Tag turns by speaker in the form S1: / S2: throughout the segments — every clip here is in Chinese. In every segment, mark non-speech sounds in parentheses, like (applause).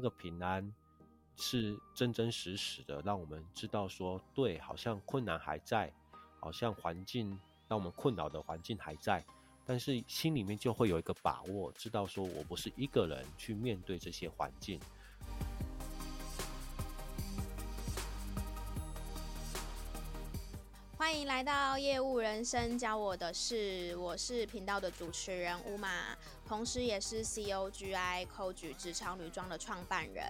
S1: 那个平安是真真实实的，让我们知道说，对，好像困难还在，好像环境让我们困扰的环境还在，但是心里面就会有一个把握，知道说我不是一个人去面对这些环境。
S2: 欢迎来到业务人生教我的事，我是频道的主持人乌玛，同时也是 COGI Coach 职场女装的创办人。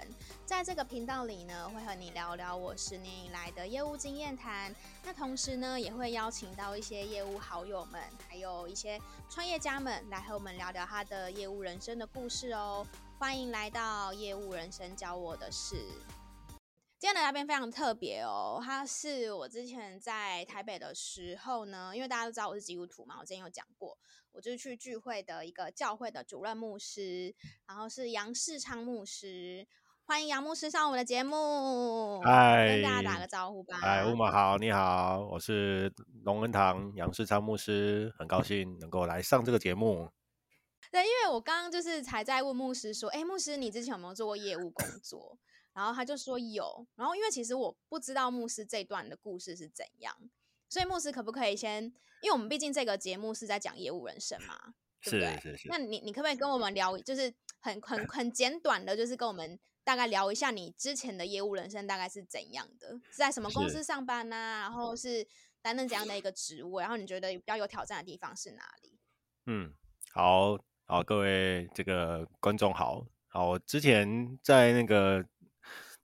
S2: 在这个频道里呢，会和你聊聊我十年以来的业务经验谈。那同时呢，也会邀请到一些业务好友们，还有一些创业家们来和我们聊聊他的业务人生的故事哦。欢迎来到业务人生教我的事。今天的嘉宾非常特别哦，他是我之前在台北的时候呢，因为大家都知道我是基督徒嘛，我之前有讲过，我就是去聚会的一个教会的主任牧师，然后是杨世昌牧师，欢迎杨牧师上我们的节目，
S1: 嗨，
S2: 跟大家打个招呼吧。
S1: 嗨，乌马好，你好，我是龙恩堂杨世昌牧师，很高兴能够来上这个节目。
S2: 对，因为我刚刚就是才在问牧师说，哎，牧师，你之前有没有做过业务工作？然后他就说有，然后因为其实我不知道牧师这段的故事是怎样，所以牧师可不可以先，因为我们毕竟这个节目是在讲业务人生嘛，对不对？是是是。那你你可不可以跟我们聊，就是很很 (laughs) 很简短的，就是跟我们大概聊一下你之前的业务人生大概是怎样的，是在什么公司上班呢、啊？然后是担任怎样的一个职务？然后你觉得比较有挑战的地方是哪里？
S1: 嗯，好好，各位这个观众好，好，我之前在那个。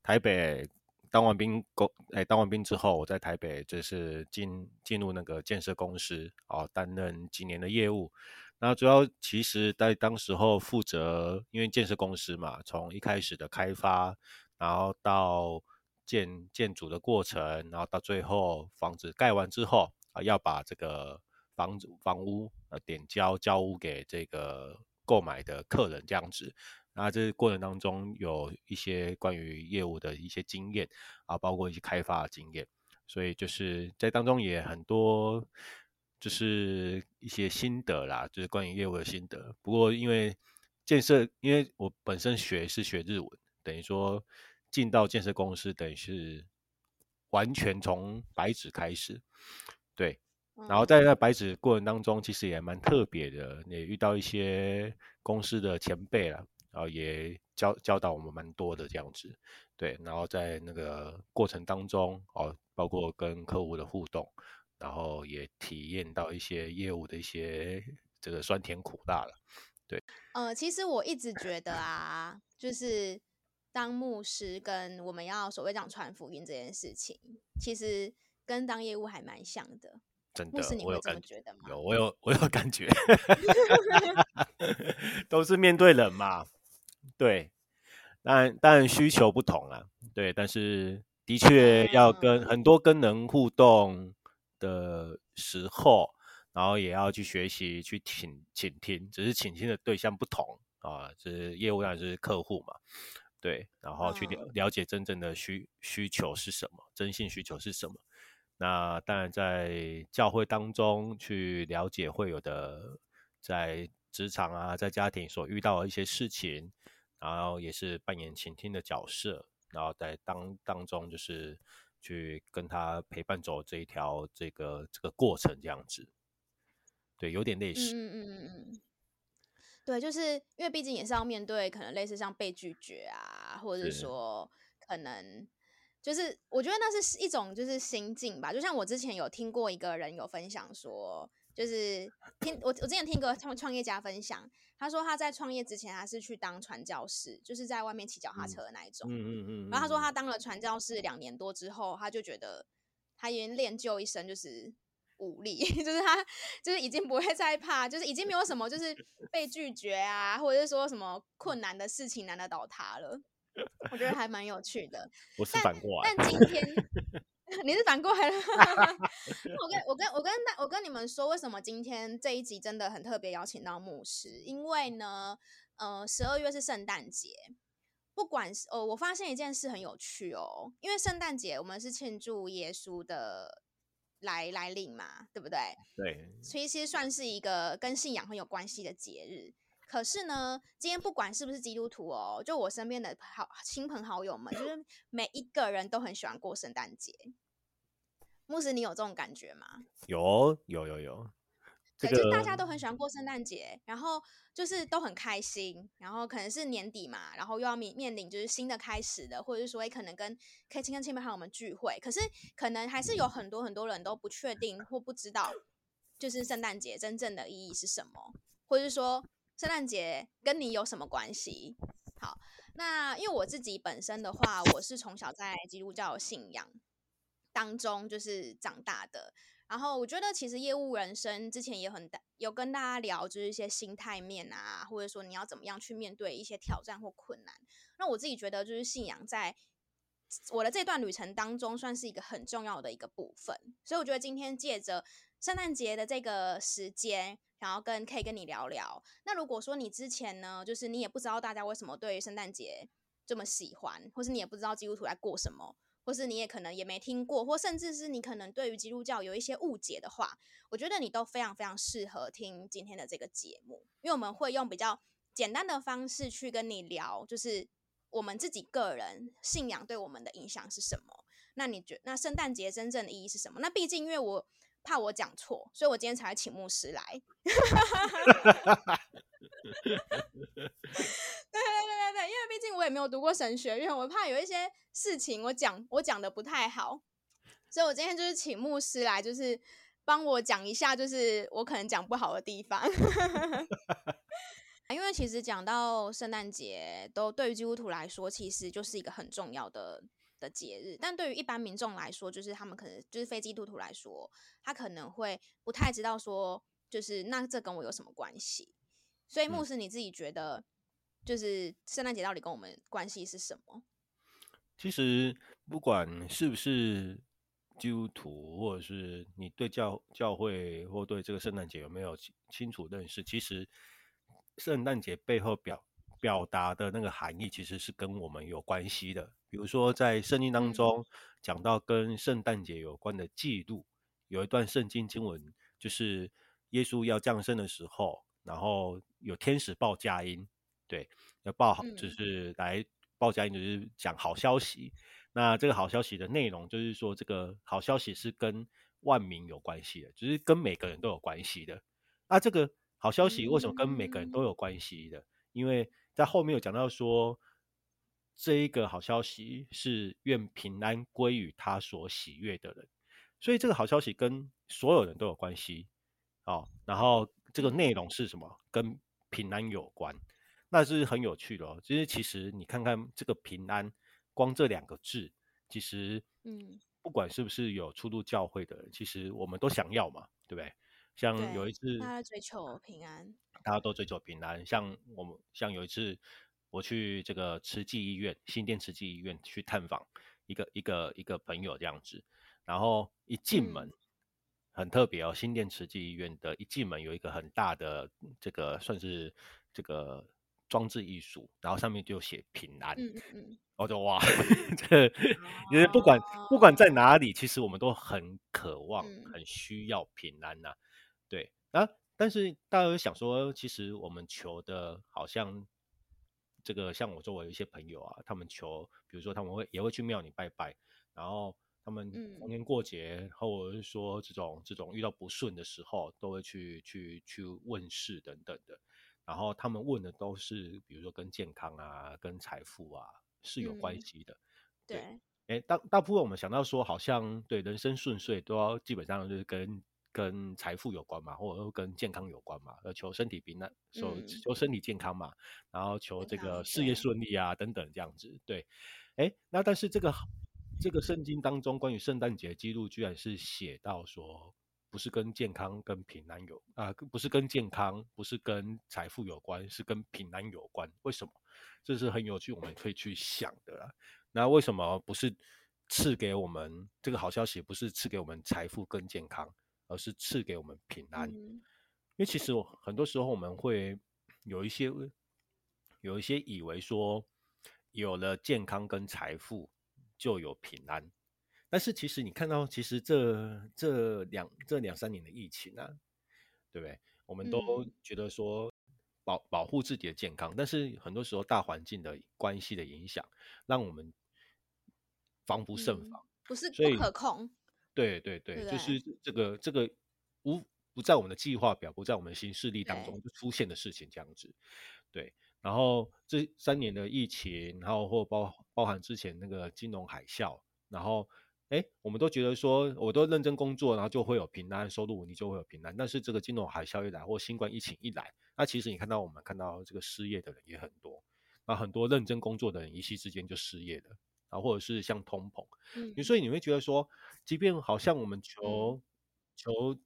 S1: 台北当完兵，工哎，当完兵之后，我在台北就是进进入那个建设公司哦，担任几年的业务。那主要其实在当时候负责，因为建设公司嘛，从一开始的开发，然后到建建筑的过程，然后到最后房子盖完之后啊，要把这个房子房屋呃点交交屋给这个购买的客人这样子。那这过程当中有一些关于业务的一些经验啊，包括一些开发的经验，所以就是在当中也很多就是一些心得啦，就是关于业务的心得。不过因为建设，因为我本身学是学日文，等于说进到建设公司，等于是完全从白纸开始，对。然后在那白纸过程当中，其实也蛮特别的，也遇到一些公司的前辈啦。然后也教教导我们蛮多的这样子，对，然后在那个过程当中，哦，包括跟客户的互动，然后也体验到一些业务的一些这个酸甜苦辣了，对。
S2: 呃，其实我一直觉得啊，就是当牧师跟我们要所谓讲传福音这件事情，其实跟当业务还蛮像的。
S1: 真的，
S2: 你会这么觉得吗？
S1: 有，我有，我有感觉，(laughs) 都是面对人嘛。对，但但需求不同啊，对，但是的确要跟很多跟人互动的时候，然后也要去学习去倾倾听，只是倾听的对象不同啊，就是业务当然是客户嘛，对，然后去了了解真正的需需求是什么，真性需求是什么。那当然在教会当中去了解会有的在职场啊，在家庭所遇到的一些事情。然后也是扮演倾听的角色，然后在当当中就是去跟他陪伴走这一条这个这个过程这样子，对，有点类似。嗯嗯嗯嗯，
S2: 对，就是因为毕竟也是要面对可能类似像被拒绝啊，或者是说可能就是我觉得那是一种就是心境吧。就像我之前有听过一个人有分享说，就是听我我之前听一个创创业家分享。他说他在创业之前，他是去当传教士，就是在外面骑脚踏车的那一种。嗯嗯嗯，嗯。然后他说他当了传教士两年多之后，他就觉得他已经练就一身就是武力，(laughs) 就是他就是已经不会再怕，就是已经没有什么就是被拒绝啊，或者是说什么困难的事情难得倒他了。我觉得还蛮有趣的。
S1: 我是反过来。
S2: 但今天。你是反过来了，(laughs) 我跟我跟我跟那我跟你们说，为什么今天这一集真的很特别，邀请到牧师？因为呢，呃，十二月是圣诞节，不管是呃，我发现一件事很有趣哦，因为圣诞节我们是庆祝耶稣的来来临嘛，对不对？
S1: 对，
S2: 所以其实算是一个跟信仰很有关系的节日。可是呢，今天不管是不是基督徒哦，就我身边的好亲朋好友们，就是每一个人都很喜欢过圣诞节。牧师，你有这种感觉吗？
S1: 有，有，有，有。
S2: 对，就大家都很喜欢过圣诞节，然后就是都很开心，然后可能是年底嘛，然后又要面面临就是新的开始的，或者是说可能跟可以亲跟亲朋好友们聚会，可是可能还是有很多很多人都不确定或不知道，就是圣诞节真正的意义是什么，或者是说圣诞节跟你有什么关系？好，那因为我自己本身的话，我是从小在基督教信仰当中就是长大的。然后我觉得，其实业务人生之前也很大，有跟大家聊，就是一些心态面啊，或者说你要怎么样去面对一些挑战或困难。那我自己觉得，就是信仰在我的这段旅程当中，算是一个很重要的一个部分。所以我觉得今天借着圣诞节的这个时间，然后跟可以跟你聊聊。那如果说你之前呢，就是你也不知道大家为什么对圣诞节这么喜欢，或是你也不知道基督徒在过什么。或是你也可能也没听过，或甚至是你可能对于基督教有一些误解的话，我觉得你都非常非常适合听今天的这个节目，因为我们会用比较简单的方式去跟你聊，就是我们自己个人信仰对我们的影响是什么。那你觉那圣诞节真正的意义是什么？那毕竟因为我怕我讲错，所以我今天才请牧师来。(laughs) 对对对对对，因为毕竟我也没有读过神学院，我怕有一些事情我讲我讲的不太好，所以我今天就是请牧师来，就是帮我讲一下，就是我可能讲不好的地方。因为其实讲到圣诞节，都对于基督徒来说，其实就是一个很重要的的节日，但对于一般民众来说，就是他们可能就是非基督徒来说，他可能会不太知道说，就是那这跟我有什么关系？所以牧师你自己觉得？就是圣诞节到底跟我们关系是什么？
S1: 其实不管是不是基督徒，或者是你对教教会或对这个圣诞节有没有清楚认识，其实圣诞节背后表表达的那个含义，其实是跟我们有关系的。比如说在圣经当中讲到跟圣诞节有关的记录，有一段圣经经文，就是耶稣要降生的时候，然后有天使报佳音。对，要报好，就是来报佳音，就是讲好消息。嗯。那这个好消息的内容，就是说这个好消息是跟万民有关系的，就是跟每个人都有关系的。那这个好消息为什么跟每个人都有关系的？因为在后面有讲到说，这一个好消息是愿平安归于他所喜悦的人，所以这个好消息跟所有人都有关系。哦，然后这个内容是什么？跟平安有关。那是很有趣的哦，其实其实你看看这个平安，光这两个字，其实嗯，不管是不是有出入教会的人，其实我们都想要嘛，对不对？像有一次，
S2: 大家追求平安，
S1: 大家都追求平安。像我们，像有一次我去这个慈济医院，新店慈济医院去探访一个一个一个朋友这样子，然后一进门，嗯、很特别哦，新店慈济医院的一进门有一个很大的这个算是这个。装置艺术，然后上面就写平安，嗯嗯，我就哇，(laughs) 这因为不管不管在哪里，其实我们都很渴望、很需要平安呐、啊，对啊。但是大家有想说，其实我们求的，好像这个像我周围有一些朋友啊，他们求，比如说他们会也会去庙里拜拜，然后他们逢年过节，或者是说这种这种遇到不顺的时候，都会去去去问事等等的。然后他们问的都是，比如说跟健康啊、跟财富啊是有关系的。嗯、对，哎，大大部分我们想到说，好像对人生顺遂都要基本上就是跟跟财富有关嘛，或者说跟健康有关嘛，要求身体平安，求、嗯、求身体健康嘛，然后求这个事业顺利啊等等这样子。对，哎，那但是这个这个圣经当中关于圣诞节记录，居然是写到说。不是跟健康跟平安有啊，不是跟健康，不是跟财富有关，是跟平安有关。为什么？这是很有趣，我们可以去想的啦。那为什么不是赐给我们这个好消息？不是赐给我们财富跟健康，而是赐给我们平安？嗯。因为其实很多时候我们会有一些有一些以为说，有了健康跟财富就有平安。但是其实你看到，其实这这两这两三年的疫情啊，对不对？我们都觉得说保保护自己的健康，但是很多时候大环境的关系的影响，让我们防不胜防，嗯、
S2: 不是不可控。
S1: 对对对，就是这个这个无不在我们的计划表，不在我们的行事历当中就出现的事情，这样子。对，然后这三年的疫情，然后或包包含之前那个金融海啸，然后。哎，我们都觉得说，我都认真工作，然后就会有平安收入，你就会有平安。但是这个金融海啸一来，或新冠疫情一来，那其实你看到我们看到这个失业的人也很多，那很多认真工作的人一夕之间就失业了，啊，或者是像通膨，嗯，所以你会觉得说，即便好像我们求、嗯、求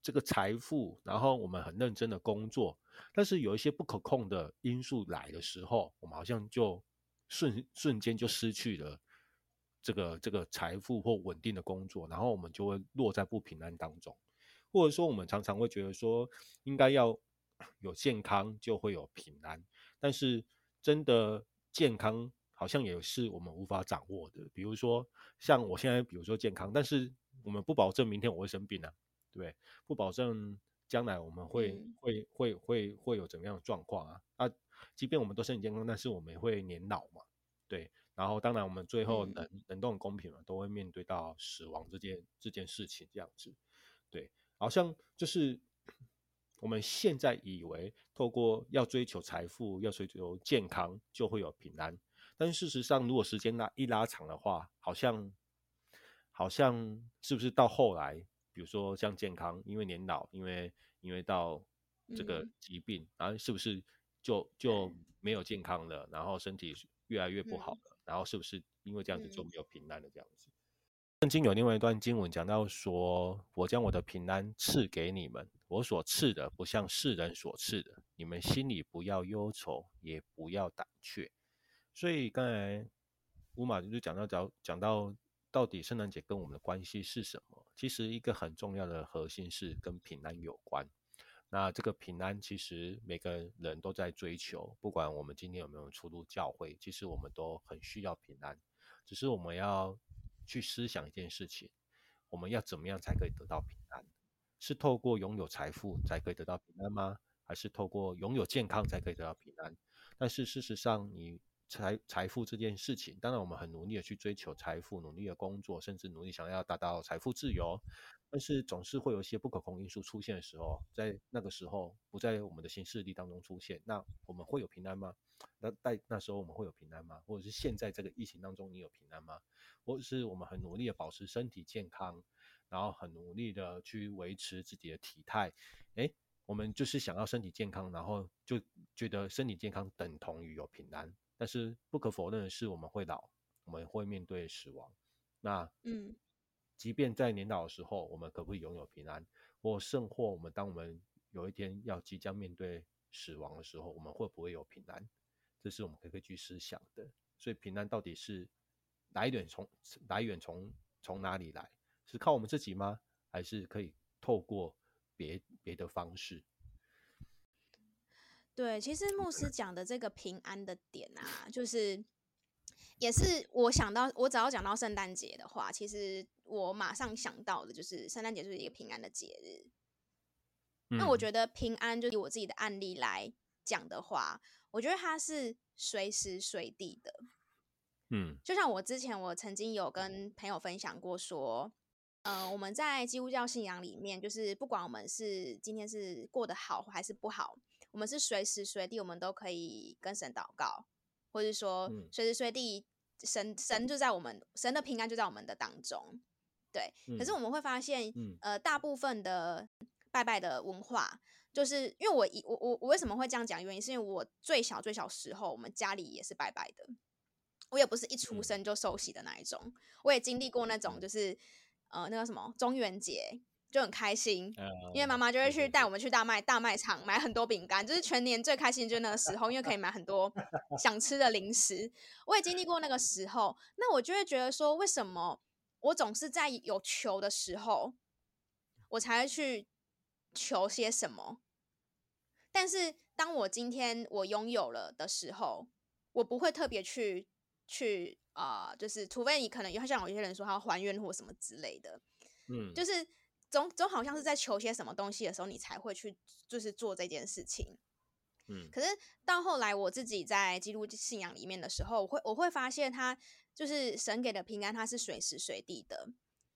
S1: 这个财富，然后我们很认真的工作，但是有一些不可控的因素来的时候，我们好像就瞬瞬间就失去了。这个这个财富或稳定的工作，然后我们就会落在不平安当中，或者说我们常常会觉得说，应该要 (clears throat) 有健康就会有平安，但是真的健康好像也是我们无法掌握的。比如说像我现在，比如说健康，但是我们不保证明天我会生病啊，对不对？不保证将来我们会、嗯、会会会会有怎么样的状况啊？啊，即便我们都身体健康，但是我们也会年老嘛，对。然后，当然，我们最后人人都很公平嘛，都会面对到死亡这件这件事情，这样子，对，好像就是我们现在以为透过要追求财富、要追求健康就会有平安，但是事实上，如果时间拉一拉长的话，好像好像是不是到后来，比如说像健康，因为年老，因为因为到这个疾病，嗯、然后是不是就就没有健康了，然后身体越来越不好了？嗯然后是不是因为这样子就没有平安了？这样子，圣经有另外一段经文讲到说：“我将我的平安赐给你们，我所赐的不像世人所赐的，你们心里不要忧愁，也不要胆怯。”所以刚才乌马就讲到讲讲到到底圣诞节跟我们的关系是什么？其实一个很重要的核心是跟平安有关。那这个平安，其实每个人都在追求，不管我们今天有没有出入教会，其实我们都很需要平安。只是我们要去思想一件事情：我们要怎么样才可以得到平安？是透过拥有财富才可以得到平安吗？还是透过拥有健康才可以得到平安？但是事实上，你财财富这件事情，当然我们很努力的去追求财富，努力的工作，甚至努力想要达到财富自由。但是总是会有一些不可控因素出现的时候，在那个时候不在我们的新势力当中出现，那我们会有平安吗？那在那时候我们会有平安吗？或者是现在这个疫情当中你有平安吗？或者是我们很努力的保持身体健康，然后很努力的去维持自己的体态，诶，我们就是想要身体健康，然后就觉得身体健康等同于有平安。但是不可否认的是，我们会老，我们会面对死亡。那嗯。即便在年老的时候，我们可不可以拥有平安？或甚或我们当我们有一天要即将面对死亡的时候，我们会不会有平安？这是我们可以去思想的。所以平安到底是来源从来源从从哪里来？是靠我们自己吗？还是可以透过别别的方式？
S2: 对，其实牧师讲的这个平安的点啊，就是。也是我想到，我只要讲到圣诞节的话，其实我马上想到的就是圣诞节就是一个平安的节日。嗯、那我觉得平安，就以我自己的案例来讲的话，我觉得它是随时随地的。嗯，就像我之前我曾经有跟朋友分享过，说，呃，我们在基督教信仰里面，就是不管我们是今天是过得好还是不好，我们是随时随地我们都可以跟神祷告。或者说，随时随地神神就在我们神的平安就在我们的当中，对。可是我们会发现，呃，大部分的拜拜的文化，就是因为我一我我我为什么会这样讲？原因是因为我最小最小时候，我们家里也是拜拜的。我也不是一出生就受洗的那一种，我也经历过那种，就是呃，那个什么中元节。就很开心，因为妈妈就会去带我们去大卖大卖场买很多饼干，就是全年最开心就是那个时候，因为可以买很多想吃的零食。我也经历过那个时候，那我就会觉得说，为什么我总是在有求的时候，我才会去求些什么？但是当我今天我拥有了的时候，我不会特别去去啊、呃，就是除非你可能有像有些人说他要还愿或什么之类的，嗯，就是。总总好像是在求些什么东西的时候，你才会去就是做这件事情。嗯，可是到后来我自己在基督信仰里面的时候，我会我会发现他就是神给的平安，他是随时随地的。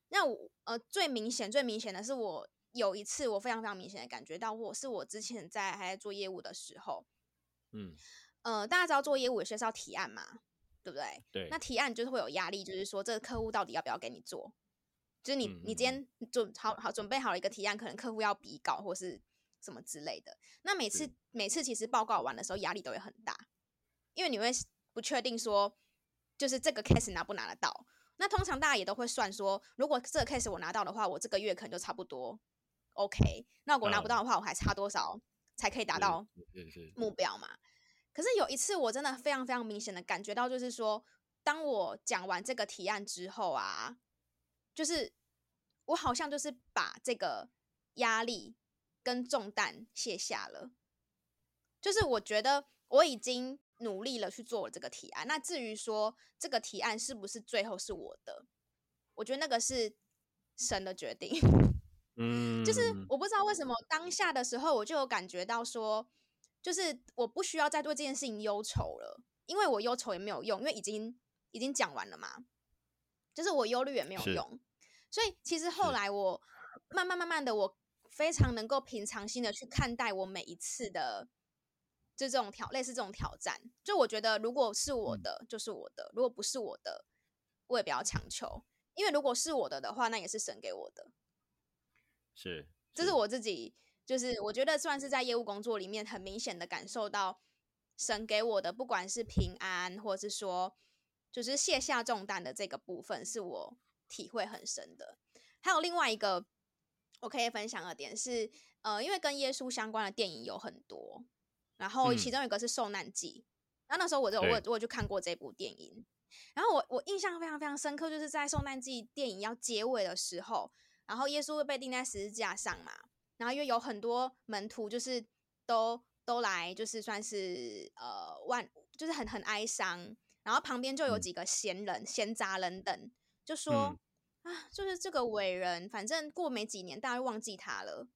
S2: 那我呃最明显最明显的是我有一次我非常非常明显的感觉到，我是我之前在还在做业务的时候，嗯呃大家知道做业务有些是要提案嘛，对不对？
S1: 对。
S2: 那提案就是会有压力，就是说这个客户到底要不要给你做？就是你你今天准好好准备好了一个提案，可能客户要比稿或是什么之类的。那每次每次其实报告完的时候压力都会很大，因为你会不确定说，就是这个 case 拿不拿得到。那通常大家也都会算说，如果这个 case 我拿到的话，我这个月可能就差不多 OK。那如果拿不到的话，我还差多少才可以达到目标嘛？可是有一次我真的非常非常明显的感觉到，就是说，当我讲完这个提案之后啊，就是我好像就是把这个压力跟重担卸下了。就是我觉得我已经。努力了去做这个提案，那至于说这个提案是不是最后是我的，我觉得那个是神的决定。(laughs) 嗯，就是我不知道为什么当下的时候我就有感觉到说，就是我不需要再对这件事情忧愁了，因为我忧愁也没有用，因为已经已经讲完了嘛。就是我忧虑也没有用，所以其实后来我慢慢慢慢的，我非常能够平常心的去看待我每一次的。就这种挑，类似这种挑战，就我觉得，如果是我的，就是我的；如果不是我的，我也不要强求。因为如果是我的的话，那也是神给我的。
S1: 是，
S2: 这是我自己，就是我觉得算是在业务工作里面很明显的感受到神给我的，不管是平安，或者是说就是卸下重担的这个部分，是我体会很深的。还有另外一个我可以分享的点是，呃，因为跟耶稣相关的电影有很多。然后其中有一个是受难记，然后那时候我就我我就看过这部电影，然后我我印象非常非常深刻，就是在受难记电影要结尾的时候，然后耶稣会被钉在十字架上嘛，然后因为有很多门徒就是都都来就是算是呃万就是很很哀伤，然后旁边就有几个闲人闲杂人等就说啊，就是这个伟人，反正过没几年大家会忘记他了，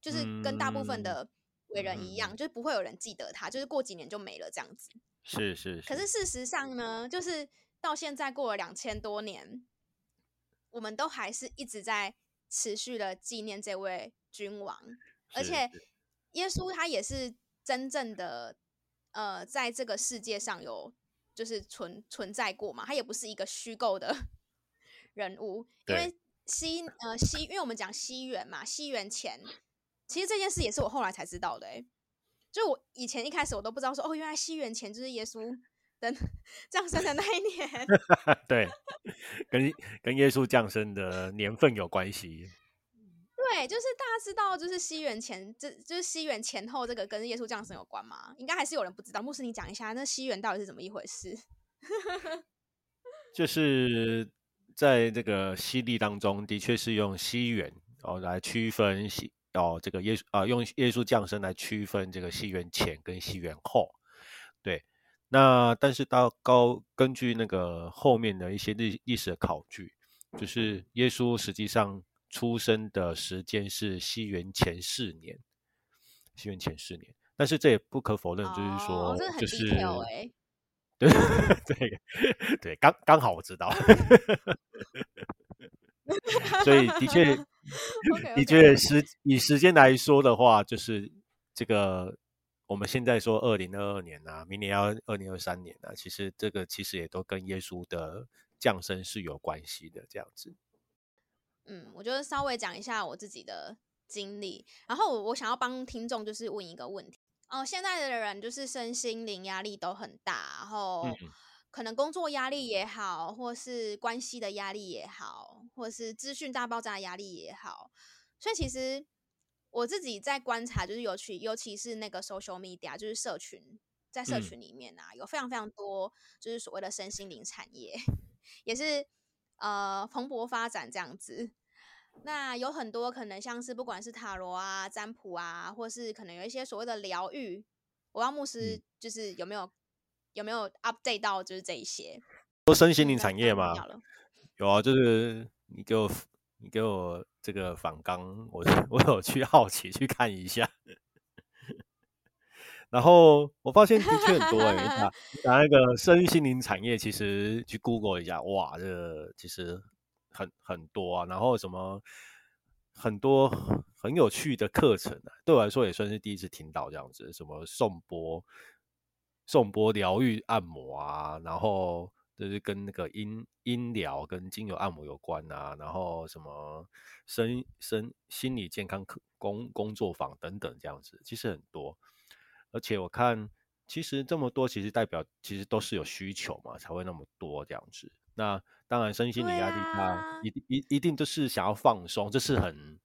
S2: 就是跟大部分的。伟人一样，就是不会有人记得他，就是过几年就没了这样子。
S1: 是是，是。
S2: 可是事实上呢，就是到现在过了两千多年，我们都还是一直在持续的纪念这位君王，而且耶稣他也是真正的呃，在这个世界上有就是存存在过嘛，他也不是一个虚构的人物，因为西呃西，因为我们讲西元嘛，西元前。其实这件事也是我后来才知道的，哎，就我以前一开始我都不知道说，哦，原来西元前就是耶稣的降生的那一年，(laughs)
S1: 对，跟跟耶稣降生的年份有关系。
S2: 对，就是大家知道，就是西元前，这就是西元前后，这个跟耶稣降生有关吗？应该还是有人不知道。牧师，你讲一下，那西元到底是怎么一回事？(laughs)
S1: 就是在这个西历当中，的确是用西元哦来区分西。哦，这个耶稣啊，用耶稣降生来区分这个西元前跟西元后，对。那但是到高根据那个后面的一些历历史的考据，就是耶稣实际上出生的时间是西元前四年，西元前四年。但是这也不可否认，就是说，哦、就是对 (laughs) 对对，刚刚好我知道。(laughs) 所以的确，(laughs) 的确时以时间来说的话，就是这个我们现在说二零二二年啊，明年要二零二三年啊，其实这个其实也都跟耶稣的降生是有关系的，这样子。
S2: 嗯，我就稍微讲一下我自己的经历，然后我我想要帮听众就是问一个问题哦，现在的人就是身心灵压力都很大，然后。嗯可能工作压力也好，或是关系的压力也好，或是资讯大爆炸的压力也好，所以其实我自己在观察，就是尤其尤其是那个 social media，就是社群，在社群里面啊，嗯、有非常非常多就是所谓的身心灵产业，(laughs) 也是呃蓬勃发展这样子。那有很多可能像是不管是塔罗啊、占卜啊，或是可能有一些所谓的疗愈，我要牧师就是有没有？有没有 update 到就是这一些？
S1: 都身心灵产业吗？有啊，就是你给我你给我这个反纲，我 (laughs) 我有去好奇去看一下。(laughs) 然后我发现的确很多哎、欸，你打打那个身心灵产业，其实去 Google 一下，哇，这个其实很很多啊。然后什么很多很有趣的课程啊，对我来说也算是第一次听到这样子，什么颂钵、颂钵疗愈按摩啊，然后就是跟那个音音疗跟精油按摩有关啊，然后什么身身心理健康课工工作坊等等这样子，其实很多。而且我看，其实这么多，其实代表其实都是有需求嘛，才会那么多这样子。那当然，身心的压力他一定一、啊、一定就是想要放松，这是很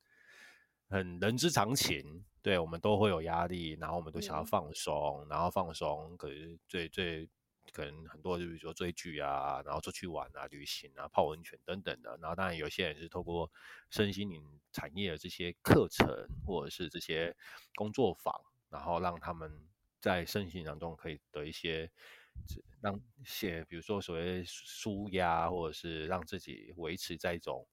S1: 很人之常情。对，我们都会有压力，然后我们都想要放松，嗯、然后放松。可是最最可能很多，就比如说追剧啊，然后出去玩啊、旅行啊、泡温泉等等的。然后当然有些人是透过身心灵产业的这些课程，或者是这些工作坊。然后让他们在身心当中可以得一些，让写比如说所谓舒压，或者是让自己维持在一种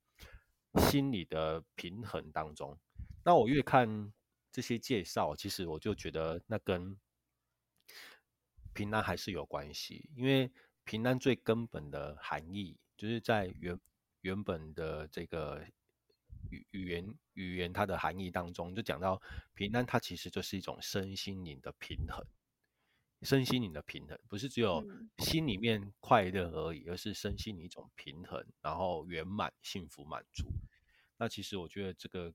S1: 心理的平衡当中。那我越看这些介绍，其实我就觉得那跟平安还是有关系，因为平安最根本的含义就是在原原本的这个。语语言语言它的含义当中，就讲到平安，它其实就是一种身心灵的平衡。身心灵的平衡，不是只有心里面快乐而已，而是身心灵一种平衡，然后圆满、幸福、满足。那其实我觉得这个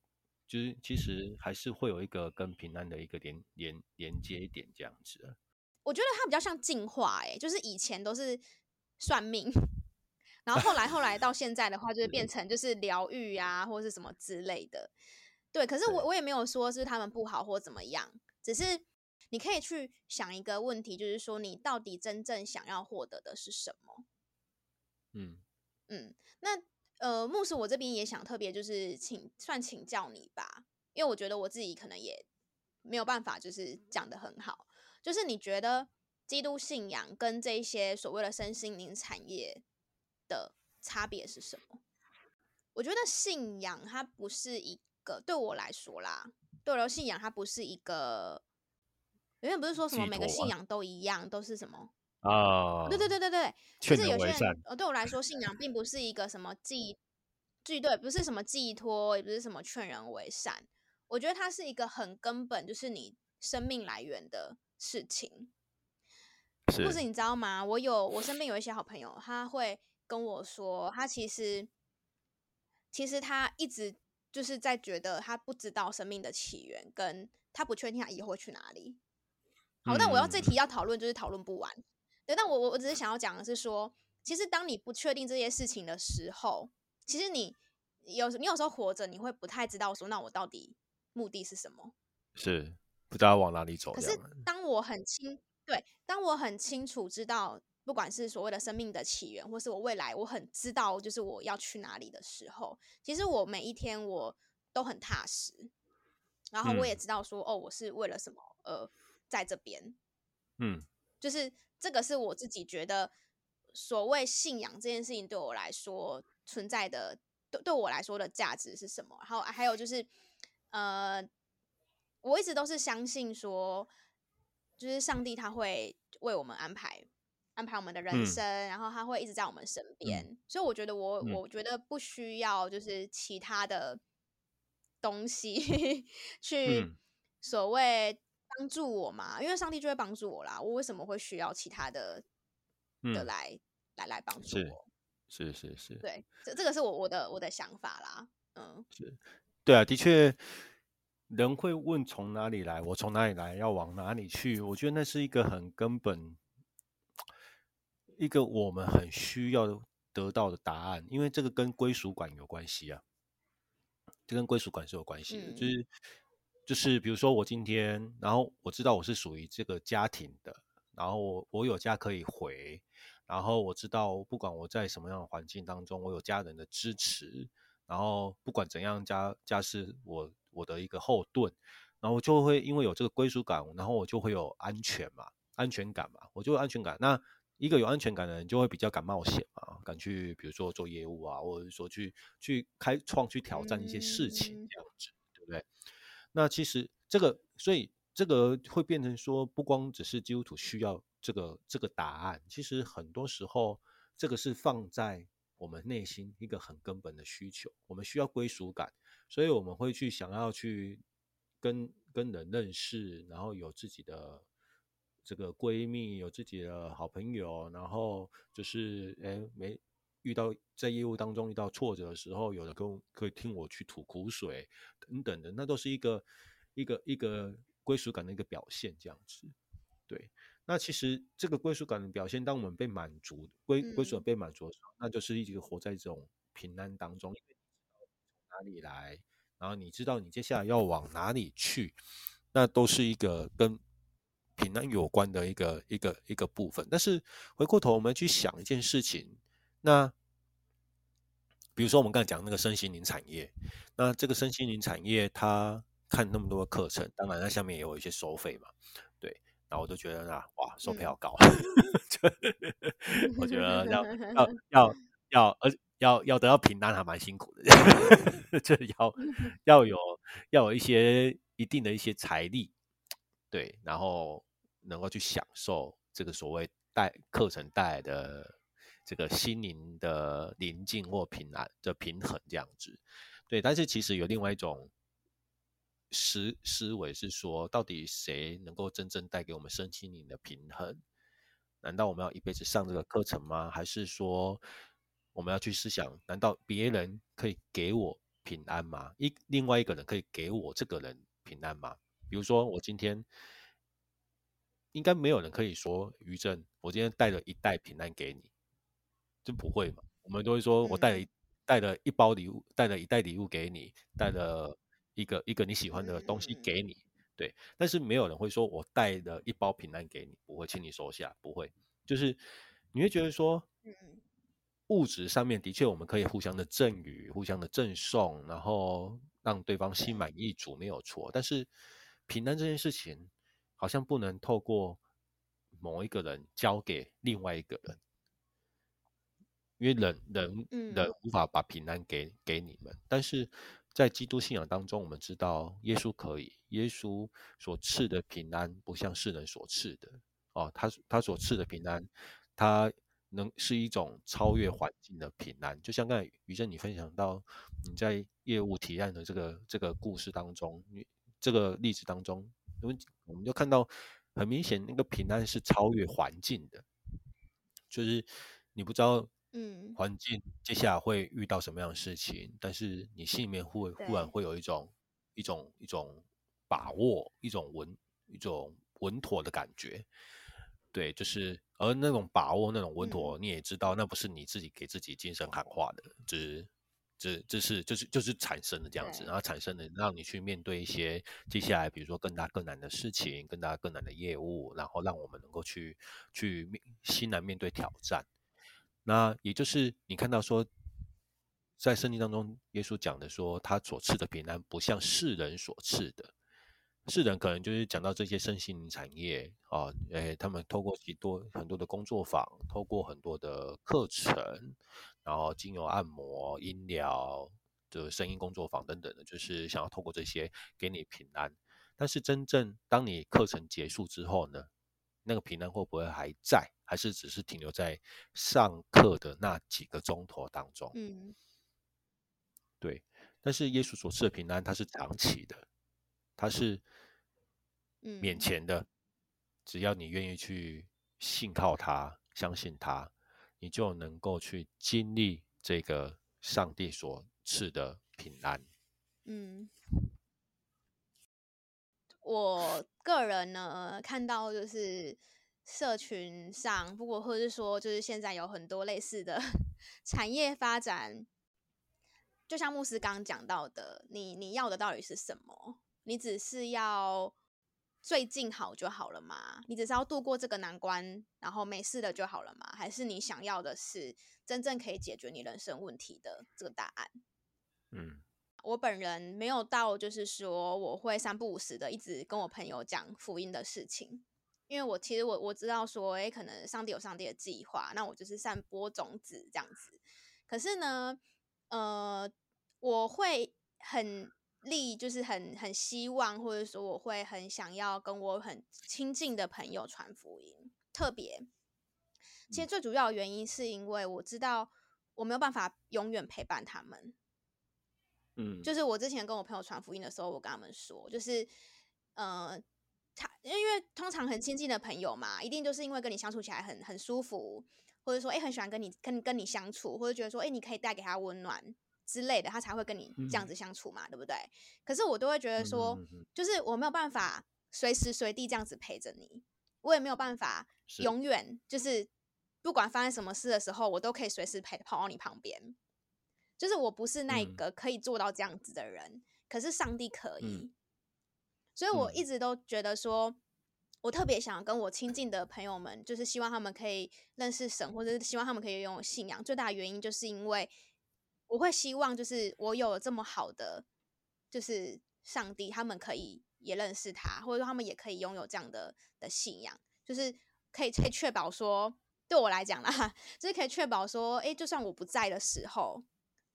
S1: 就是，其实还是会有一个跟平安的一个连连连接点这样子。
S2: 我觉得它比较像进化，哎，就是以前都是算命。然后后来后来到现在的话，就是变 (laughs) 成就是疗愈啊，或者是什么之类的。对，可是我我也没有说是他们不好或怎么样，只是你可以去想一个问题，就是说你到底真正想要获得的是什么？嗯嗯，那呃，牧师，我这边也想特别就是请算请教你吧，因为我觉得我自己可能也没有办法就是讲得很好，就是你觉得基督信仰跟这些所谓的身心灵产业的差别是什么？我觉得信仰它不是一个，对我来说啦，对我来说信仰它不是一个，因为不是说什么每个信仰都一样，都是什么啊？对对对对对，就是有些人呃，对我来说信仰并不是一个什么寄寄对，不是什么寄托，也不是什么劝人为善。我觉得它是一个很根本，就是你生命来源的事情。是，或是你知道吗？我有我身边有一些好朋友，他会。跟我说，他其实其实他一直就是在觉得他不知道生命的起源，跟他不确定他以后会去哪里。好，但我要这题要讨论，就是讨论不完。对，但我我我只是想要讲的是说，其实当你不确定这些事情的时候，其实你有你有时候活着，你会不太知道说，那我到底目的是什么？
S1: 是不知道往哪里走。
S2: 可是当我很清对，当我很清楚知道。不管是所谓的生命的起源，或是我未来，我很知道就是我要去哪里的时候，其实我每一天我都很踏实，然后我也知道说，嗯、哦，我是为了什么呃在这边，嗯，就是这个是我自己觉得所谓信仰这件事情对我来说存在的对对我来说的价值是什么？然后还有就是呃，我一直都是相信说，就是上帝他会为我们安排。安排我们的人生，嗯、然后他会一直在我们身边，嗯、所以我觉得我、嗯、我觉得不需要就是其他的东西 (laughs) 去所谓帮助我嘛，因为上帝就会帮助我啦。我为什么会需要其他的、嗯、的来来来帮助我？
S1: 是是是是，
S2: 对，这这个是我我的我的想法啦。嗯，
S1: 是，对啊，的确，人会问从哪里来，我从哪里来，要往哪里去？我觉得那是一个很根本。一个我们很需要得到的答案，因为这个跟归属感有关系啊，这跟归属感是有关系的，嗯、就是就是比如说我今天，然后我知道我是属于这个家庭的，然后我我有家可以回，然后我知道不管我在什么样的环境当中，我有家人的支持，然后不管怎样家家是我我的一个后盾，然后我就会因为有这个归属感，然后我就会有安全嘛，安全感嘛，我就有安全感那。一个有安全感的人就会比较敢冒险嘛，敢去比如说做业务啊，或者说去去开创、去挑战一些事情这样子，嗯、对不对？那其实这个，所以这个会变成说，不光只是基督徒需要这个这个答案，其实很多时候，这个是放在我们内心一个很根本的需求，我们需要归属感，所以我们会去想要去跟跟人认识，然后有自己的这个闺蜜，有自己的好朋友，然后就是哎没遇到在业务当中遇到挫折的时候，有的跟可以听我去吐苦水等等的，那都是一个一个一个归属感的一个表现，这样子。对，那其实这个归属感的表现，当我们被满足，归归属感被满足的时候，嗯、那就是一直活在这种平安当中，因为你知道从哪里来，然后你知道你接下来要往哪里去，那都是一个跟平安有关的一个一个一个部分。但是回过头，我们去想一件事情，那比如说我们刚才讲那个身心灵产业，那这个身心灵产业，它看那么多课程，当然它下面也有一些收费嘛。然后我就觉得啊，哇，收费好高，(laughs) 嗯、(laughs) 我觉得要要 (laughs) 要要，而要要得到平安还蛮辛苦的，这要要有要有一些一定的一些财力，对，然后能够去享受这个所谓带课程带来的这个心灵的宁静或平安的平衡这样子，对，但是其实有另外一种。思思维是说，到底谁能够真正带给我们身心灵的平衡？难道我们要一辈子上这个课程吗？还是说，我们要去思想，难道别人可以给我平安吗？一另外一个人可以给我这个人平安吗？比如说，我今天应该没有人可以说，于正，我今天带了一袋平安给你，就不会嘛？我们都会说我带了一带了一包礼物，带了一袋礼物给你，带了。一个一个你喜欢的东西给你，对，但是没有人会说我带了一包平安给你，不会请你收下，不会，就是你会觉得说，物质上面的确我们可以互相的赠予，互相的赠送，然后让对方心满意足，没有错。但是平安这件事情，好像不能透过某一个人交给另外一个人，因为人人人无法把平安给给你们，但是。在基督信仰当中，我们知道耶稣可以，耶稣所赐的平安不像世人所赐的哦，他他所赐的平安，他能是一种超越环境的平安。就像刚才于正你分享到你在业务提案的这个这个故事当中，这个例子当中，我们我们就看到很明显，那个平安是超越环境的，就是你不知道。嗯，环境接下来会遇到什么样的事情？但是你心里面会忽然会有一种一种一种把握，一种稳一种稳妥的感觉。对，就是而那种把握，那种稳妥，你也知道，那不是你自己给自己精神喊话的，只只这是就是就是产生的这样子，然后产生的让你去面对一些接下来，比如说更大更难的事情，更大更难的业务，然后让我们能够去去面欣然面对挑战。那也就是你看到说，在圣经当中，耶稣讲的说，他所赐的平安不像世人所赐的。世人可能就是讲到这些身心灵产业啊，诶，他们透过许多很多的工作坊，透过很多的课程，然后精油按摩、音疗的声音工作坊等等的，就是想要透过这些给你平安。但是真正当你课程结束之后呢，那个平安会不会还在？还是只是停留在上课的那几个钟头当中，嗯，对。但是耶稣所赐的平安，它是长期的，它是免钱的。只要你愿意去信靠他、相信他，你就能够去经历这个上帝所赐的平安。嗯，
S2: 我个人呢，看到就是。社群上，不过或者是说，就是现在有很多类似的 (laughs) 产业发展，就像牧师刚刚讲到的，你你要的到底是什么？你只是要最近好就好了嘛？你只是要度过这个难关，然后没事的就好了嘛？还是你想要的是真正可以解决你人生问题的这个答案？嗯，我本人没有到，就是说我会三不五时的一直跟我朋友讲福音的事情。因为我其实我我知道说，诶，可能上帝有上帝的计划，那我就是散播种子这样子。可是呢，呃，我会很力就是很很希望，或者说我会很想要跟我很亲近的朋友传福音。特别，其实最主要的原因是因为我知道我没有办法永远陪伴他们。
S1: 嗯，
S2: 就是我之前跟我朋友传福音的时候，我跟他们说，就是呃，他因为通常很亲近的朋友嘛，一定就是因为跟你相处起来很很舒服，或者说哎很喜欢跟你跟跟你相处，或者觉得说哎你可以带给他温暖。之类的，他才会跟你这样子相处嘛，嗯、对不对？可是我都会觉得说，就是我没有办法随时随地这样子陪着你，我也没有办法永远就是不管发生什么事的时候，我都可以随时陪跑到你旁边。就是我不是那个可以做到这样子的人，嗯、可是上帝可以。嗯、所以我一直都觉得说，我特别想跟我亲近的朋友们，就是希望他们可以认识神，或者是希望他们可以拥有信仰。最大的原因就是因为。我会希望，就是我有这么好的，就是上帝，他们可以也认识他，或者说他们也可以拥有这样的的信仰，就是可以可以确保说，对我来讲啦，就是可以确保说，哎，就算我不在的时候，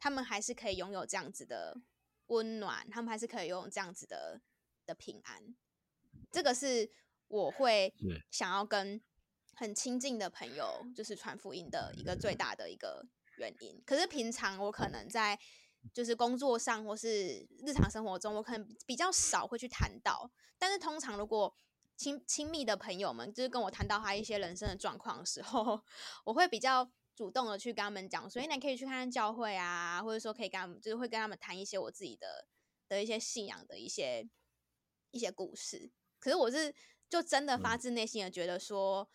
S2: 他们还是可以拥有这样子的温暖，他们还是可以拥有这样子的的平安。这个是我会想要跟很亲近的朋友，就是传福音的一个最大的一个。原因，可是平常我可能在就是工作上或是日常生活中，我可能比较少会去谈到。但是通常如果亲亲密的朋友们就是跟我谈到他一些人生的状况的时候，(laughs) 我会比较主动的去跟他们讲，所以你可以去看看教会啊，或者说可以跟他们，就是会跟他们谈一些我自己的的一些信仰的一些一些故事。可是我是就真的发自内心的觉得说。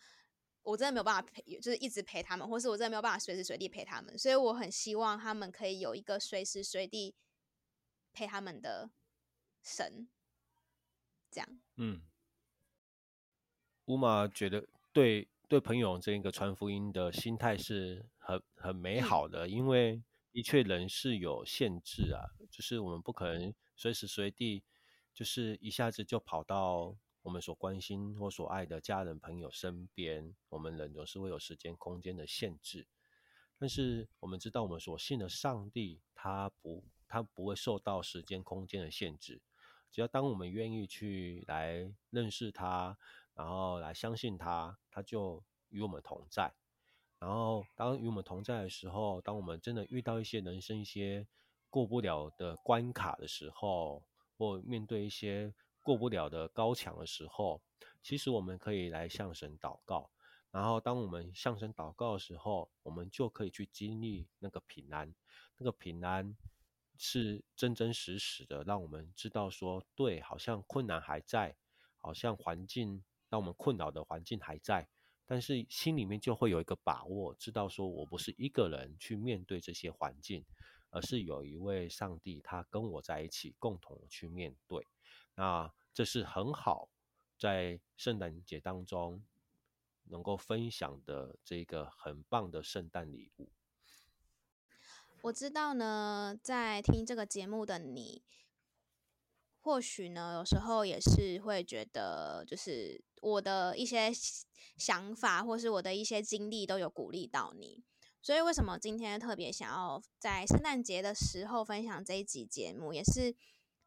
S2: 我真的没有办法陪，就是一直陪他们，或是我真的没有办法随时随地陪他们，所以我很希望他们可以有一个随时随地陪他们的神，这样。
S1: 嗯，乌玛觉得对对朋友这一个传福音的心态是很很美好的，嗯、因为的确人是有限制啊，就是我们不可能随时随地就是一下子就跑到。我们所关心或所爱的家人朋友身边，我们人总是会有时间空间的限制。但是我们知道，我们所信的上帝，他不，他不会受到时间空间的限制。只要当我们愿意去来认识他，然后来相信他，他就与我们同在。然后当与我们同在的时候，当我们真的遇到一些人生一些过不了的关卡的时候，或面对一些过不了的高墙的时候，其实我们可以来向神祷告。然后，当我们向神祷告的时候，我们就可以去经历那个平安。那个平安是真真实实的，让我们知道说，对，好像困难还在，好像环境让我们困扰的环境还在，但是心里面就会有一个把握，知道说我不是一个人去面对这些环境，而是有一位上帝，他跟我在一起，共同去面对。那这是很好，在圣诞节当中能够分享的这个很棒的圣诞礼物。
S2: 我知道呢，在听这个节目的你，或许呢，有时候也是会觉得，就是我的一些想法，或是我的一些经历，都有鼓励到你。所以，为什么今天特别想要在圣诞节的时候分享这一集节目，也是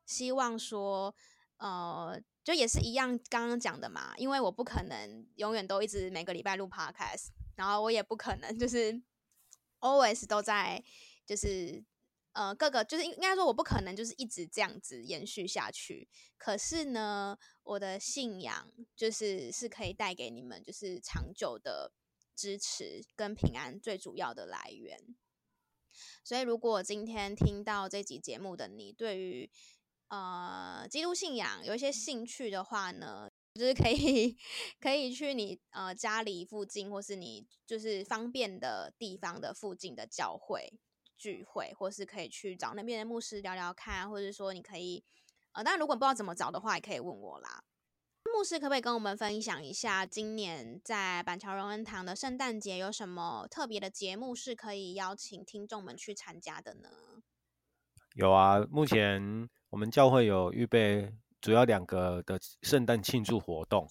S2: 希望说。呃，就也是一样，刚刚讲的嘛，因为我不可能永远都一直每个礼拜录 podcast，然后我也不可能就是 always 都在，就是呃各个就是应该说我不可能就是一直这样子延续下去。可是呢，我的信仰就是是可以带给你们就是长久的支持跟平安最主要的来源。所以，如果今天听到这集节目的你，对于呃，基督信仰有一些兴趣的话呢，就是可以 (laughs) 可以去你呃家里附近，或是你就是方便的地方的附近的教会聚会，或是可以去找那边的牧师聊聊看，或者说你可以呃，当然如果不知道怎么找的话，也可以问我啦。牧师可不可以跟我们分享一下，今年在板桥荣恩堂的圣诞节有什么特别的节目是可以邀请听众们去参加的呢？
S1: 有啊，目前。我们教会有预备主要两个的圣诞庆祝活动，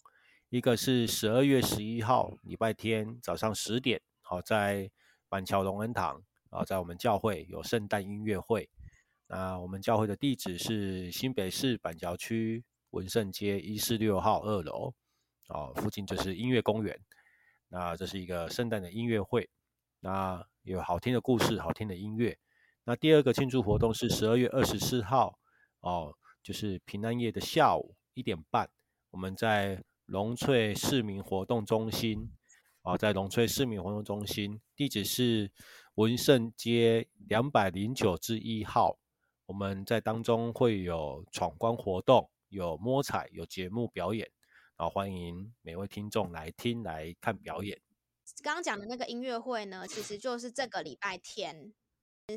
S1: 一个是十二月十一号礼拜天早上十点，好，在板桥荣恩堂，啊，在我们教会有圣诞音乐会。那我们教会的地址是新北市板桥区文胜街一四六号二楼，哦，附近就是音乐公园。那这是一个圣诞的音乐会，那有好听的故事，好听的音乐。那第二个庆祝活动是十二月二十四号，哦，就是平安夜的下午一点半，我们在龙翠市民活动中心，啊、哦，在龙翠市民活动中心，地址是文胜街两百零九之一号。我们在当中会有闯关活动，有摸彩，有节目表演，然后欢迎每位听众来听来看表演。
S2: 刚刚讲的那个音乐会呢，其实就是这个礼拜天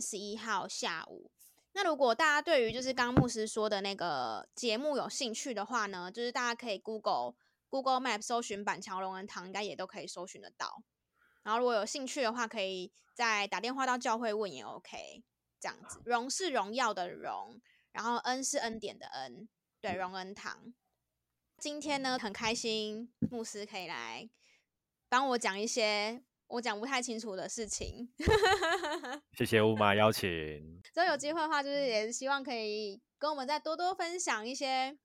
S2: 十一号下午。那如果大家对于就是刚刚牧师说的那个节目有兴趣的话呢，就是大家可以 Google Google Map 搜寻板桥龙恩堂，应该也都可以搜寻得到。然后如果有兴趣的话，可以再打电话到教会问也 OK。这样子，荣是荣耀的荣，然后恩是恩典的恩，对，荣恩堂。今天呢，很开心，牧师可以来帮我讲一些我讲不太清楚的事情。(laughs)
S1: 谢谢乌马邀请。
S2: 所以有机会的话，就是也是希望可以跟我们再多多分享一些。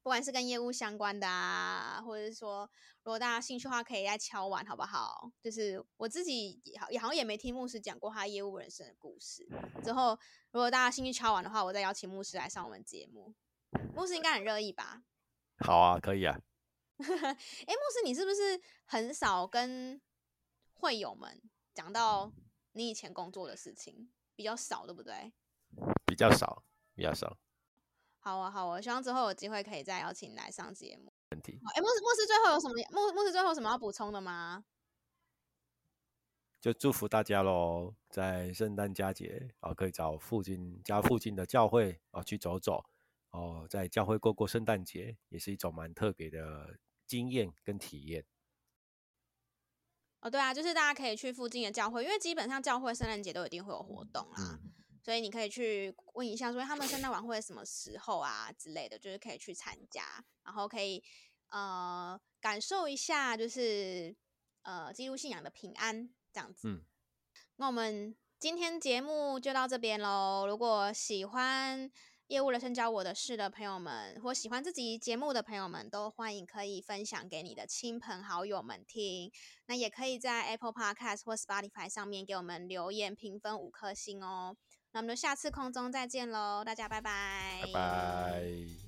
S2: 不管是跟业务相关的啊，或者是说，如果大家兴趣的话，可以再敲完，好不好？就是我自己也好，也好像也没听牧师讲过他业务人生的故事。之后，如果大家兴趣敲完的话，我再邀请牧师来上我们节目。牧师应该很乐意吧？
S1: 好啊，可以啊。
S2: 哎、欸，牧师，你是不是很少跟会友们讲到你以前工作的事情？比较少，对不对？
S1: 比较少，比较少。
S2: 好啊，好啊，希望之后有机会可以再邀请你来上节目。
S1: 问题。
S2: 哎，牧师，牧师最后有什么？牧牧师最后有什么要补充的吗？
S1: 就祝福大家喽，在圣诞佳节啊，可以找附近家附近的教会啊去走走哦，在教会过过圣诞节，也是一种蛮特别的经验跟体验。
S2: 哦，对啊，就是大家可以去附近的教会，因为基本上教会圣诞节都一定会有活动啦。嗯所以你可以去问一下，说他们圣诞晚会什么时候啊之类的，就是可以去参加，然后可以呃感受一下，就是呃基督信仰的平安这样子。嗯，那我们今天节目就到这边喽。如果喜欢业务人生教我的事的朋友们，或喜欢这集节目的朋友们，都欢迎可以分享给你的亲朋好友们听。那也可以在 Apple Podcast 或 Spotify 上面给我们留言评分五颗星哦。那我们就下次空中再见喽，大家拜拜。
S1: 拜拜。